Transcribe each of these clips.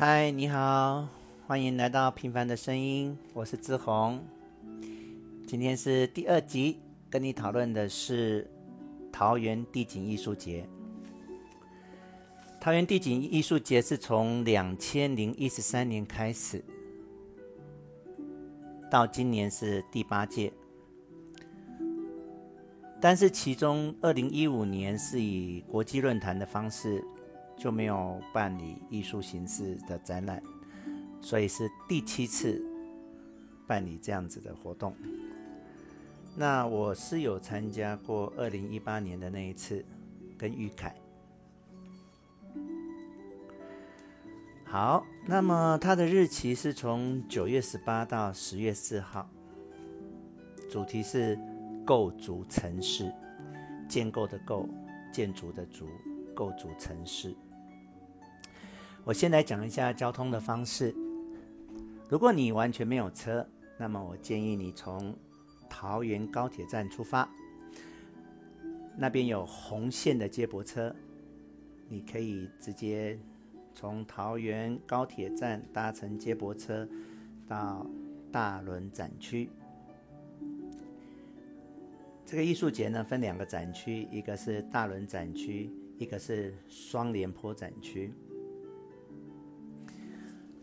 嗨，你好，欢迎来到《平凡的声音》，我是志宏。今天是第二集，跟你讨论的是桃园地景艺术节。桃园地景艺术节是从两千零一十三年开始，到今年是第八届。但是其中二零一五年是以国际论坛的方式。就没有办理艺术形式的展览，所以是第七次办理这样子的活动。那我是有参加过二零一八年的那一次，跟玉凯。好，那么它的日期是从九月十八到十月四号，主题是构筑城市，建构的构，建筑的筑，构筑城市。我先来讲一下交通的方式。如果你完全没有车，那么我建议你从桃园高铁站出发，那边有红线的接驳车，你可以直接从桃园高铁站搭乘接驳车到大轮展区。这个艺术节呢分两个展区，一个是大轮展区，一个是双连坡展区。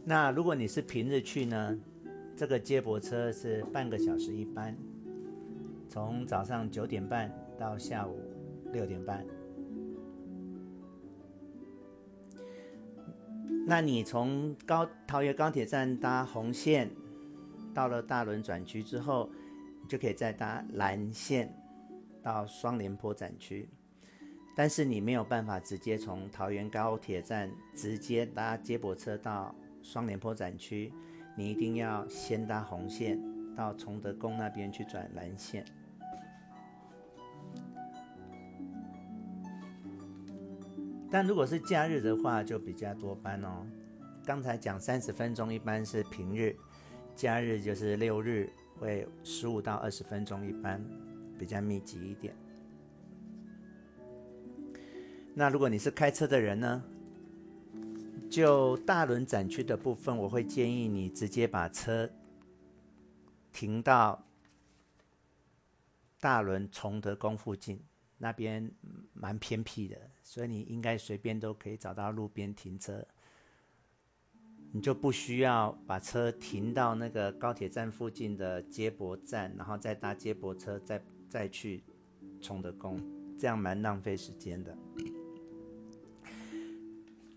那如果你是平日去呢？这个接驳车是半个小时一班，从早上九点半到下午六点半。那你从高桃园高铁站搭红线，到了大轮转区之后，就可以再搭蓝线到双连坡展区。但是你没有办法直接从桃园高铁站直接搭接驳车到。双连坡展区，你一定要先搭红线到崇德宫那边去转蓝线。但如果是假日的话，就比较多班哦。刚才讲三十分钟一般是平日，假日就是六日会十五到二十分钟一班，比较密集一点。那如果你是开车的人呢？就大轮展区的部分，我会建议你直接把车停到大轮崇德宫附近，那边蛮偏僻的，所以你应该随便都可以找到路边停车，你就不需要把车停到那个高铁站附近的接驳站，然后再搭接驳车再再去崇德宫，这样蛮浪费时间的。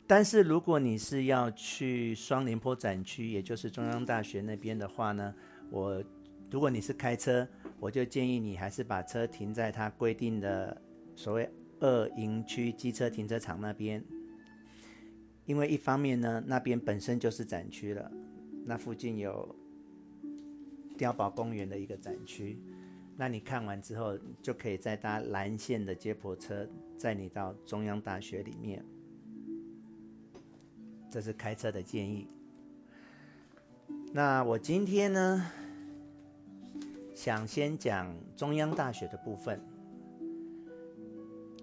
但是如果你是要去双连坡展区，也就是中央大学那边的话呢，我如果你是开车，我就建议你还是把车停在它规定的所谓二营区机车停车场那边，因为一方面呢，那边本身就是展区了，那附近有碉堡公园的一个展区，那你看完之后就可以再搭蓝线的接驳车载你到中央大学里面。这是开车的建议。那我今天呢，想先讲中央大学的部分。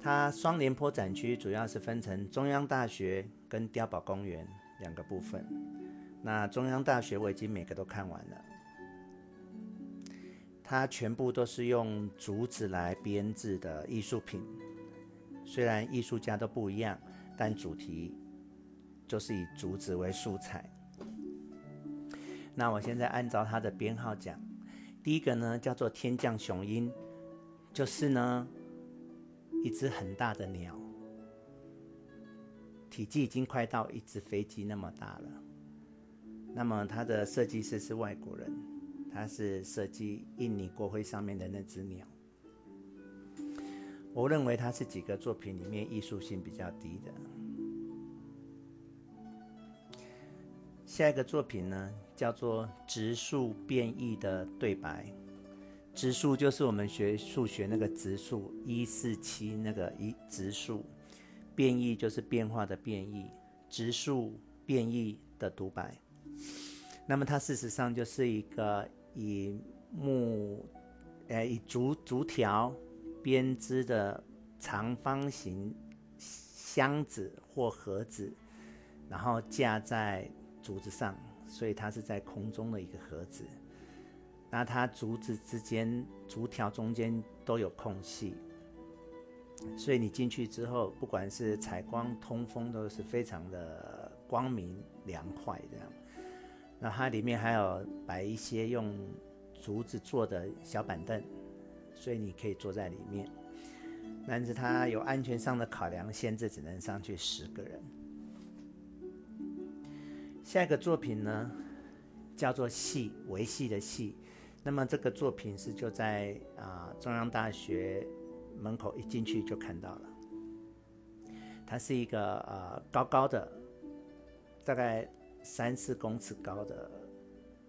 它双连坡展区主要是分成中央大学跟碉堡公园两个部分。那中央大学我已经每个都看完了，它全部都是用竹子来编制的艺术品。虽然艺术家都不一样，但主题。就是以竹子为素材。那我现在按照它的编号讲，第一个呢叫做天降雄鹰，就是呢一只很大的鸟，体积已经快到一只飞机那么大了。那么它的设计师是外国人，他是设计印尼国徽上面的那只鸟。我认为它是几个作品里面艺术性比较低的。下一个作品呢，叫做植树变异的对白。植树就是我们学数学那个植树一四七那个一植树，变异就是变化的变异，植树变异的独白。那么它事实上就是一个以木，呃，以竹竹条编织的长方形箱子或盒子，然后架在竹子上，所以它是在空中的一个盒子。那它竹子之间、竹条中间都有空隙，所以你进去之后，不管是采光、通风，都是非常的光明、凉快这样。那它里面还有摆一些用竹子做的小板凳，所以你可以坐在里面。但是它有安全上的考量，限制只能上去十个人。下一个作品呢，叫做“系”维系的“系”。那么这个作品是就在啊中央大学门口一进去就看到了。它是一个呃高高的，大概三四公尺高的，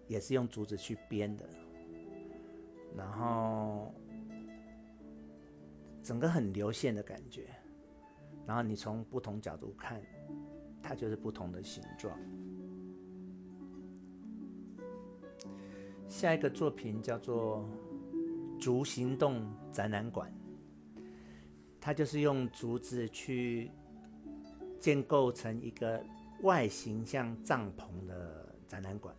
也是用竹子去编的，然后整个很流线的感觉，然后你从不同角度看，它就是不同的形状。下一个作品叫做“竹行动展览馆”，它就是用竹子去建构成一个外形像帐篷的展览馆，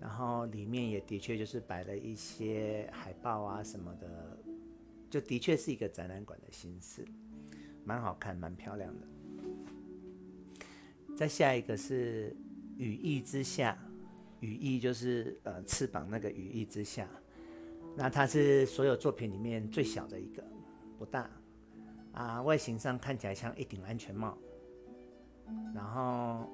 然后里面也的确就是摆了一些海报啊什么的，就的确是一个展览馆的形式，蛮好看，蛮漂亮的。再下一个是“羽翼之下”。羽翼就是呃翅膀那个羽翼之下，那它是所有作品里面最小的一个，不大，啊，外形上看起来像一顶安全帽，然后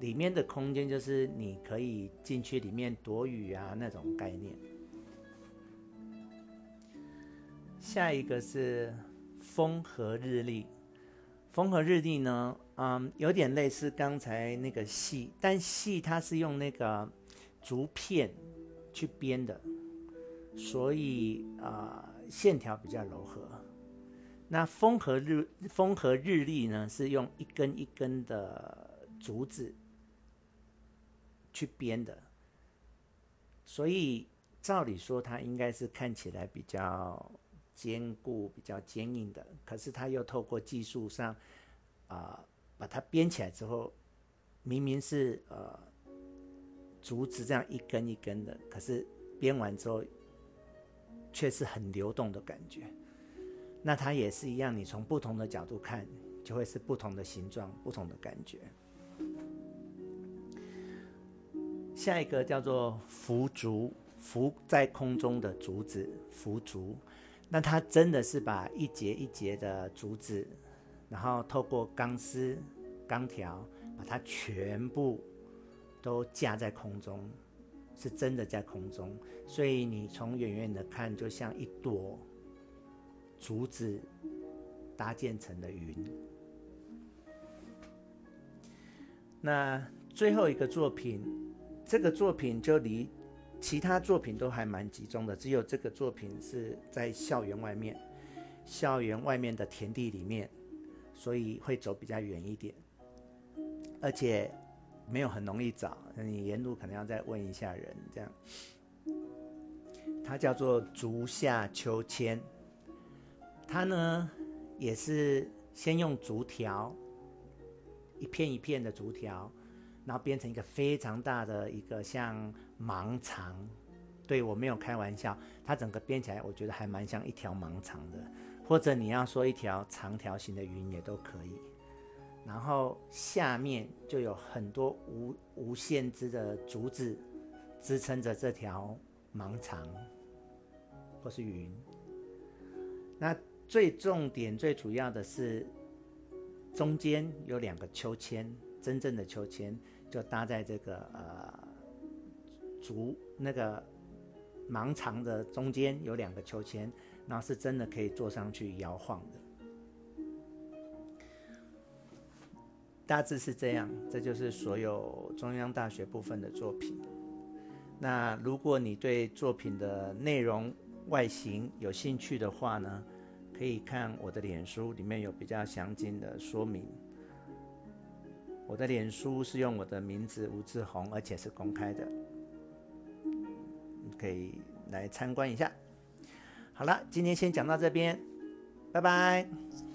里面的空间就是你可以进去里面躲雨啊那种概念。下一个是风和日丽，风和日丽呢，嗯，有点类似刚才那个戏，但戏它是用那个。竹片去编的，所以啊线条比较柔和。那风和日风和日丽呢，是用一根一根的竹子去编的，所以照理说它应该是看起来比较坚固、比较坚硬的。可是它又透过技术上啊把它编起来之后，明明是呃。竹子这样一根一根的，可是编完之后却是很流动的感觉。那它也是一样，你从不同的角度看，就会是不同的形状、不同的感觉。下一个叫做浮竹，浮在空中的竹子，浮竹。那它真的是把一节一节的竹子，然后透过钢丝、钢条，把它全部。都架在空中，是真的在空中，所以你从远远的看，就像一朵竹子搭建成的云。那最后一个作品，这个作品就离其他作品都还蛮集中的，只有这个作品是在校园外面，校园外面的田地里面，所以会走比较远一点，而且。没有很容易找，你沿路可能要再问一下人，这样。它叫做竹下秋千，它呢也是先用竹条，一片一片的竹条，然后编成一个非常大的一个像盲肠，对我没有开玩笑，它整个编起来我觉得还蛮像一条盲肠的，或者你要说一条长条形的云也都可以。然后下面就有很多无无限制的竹子支撑着这条盲肠，或是云。那最重点、最主要的是，中间有两个秋千，真正的秋千就搭在这个呃竹那个盲肠的中间有两个秋千，然后是真的可以坐上去摇晃的。大致是这样，这就是所有中央大学部分的作品。那如果你对作品的内容、外形有兴趣的话呢，可以看我的脸书，里面有比较详尽的说明。我的脸书是用我的名字吴志宏，而且是公开的，可以来参观一下。好了，今天先讲到这边，拜拜。